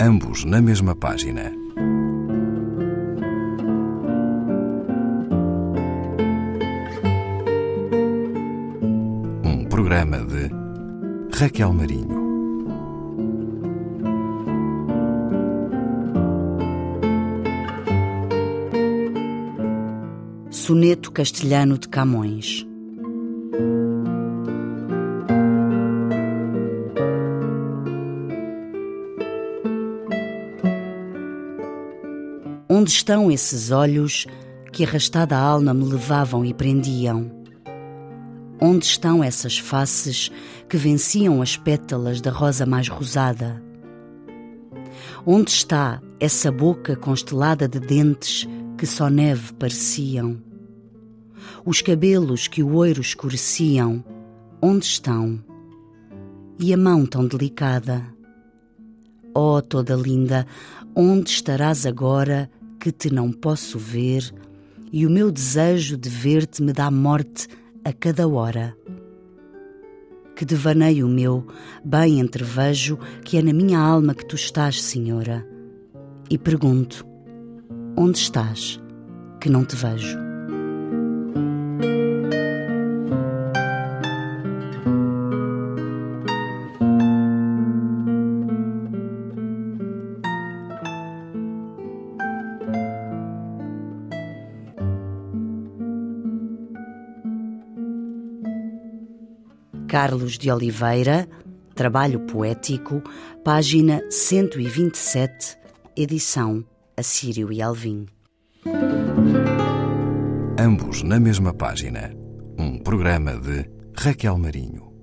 ambos na mesma página. Um programa de Raquel Marinho. Soneto Castelhano de Camões Onde estão esses olhos que arrastada a alma me levavam e prendiam? Onde estão essas faces que venciam as pétalas da rosa mais rosada? Onde está essa boca constelada de dentes que só neve pareciam? Os cabelos que o oiro escureciam, onde estão? E a mão tão delicada? Oh, toda linda, onde estarás agora que te não posso ver e o meu desejo de ver-te me dá morte a cada hora. Que devaneio meu, bem entrevejo que é na minha alma que tu estás, Senhora. E pergunto: onde estás, que não te vejo? Carlos de Oliveira, Trabalho Poético, página 127, edição Assírio e Alvim. Ambos na mesma página. Um programa de Raquel Marinho.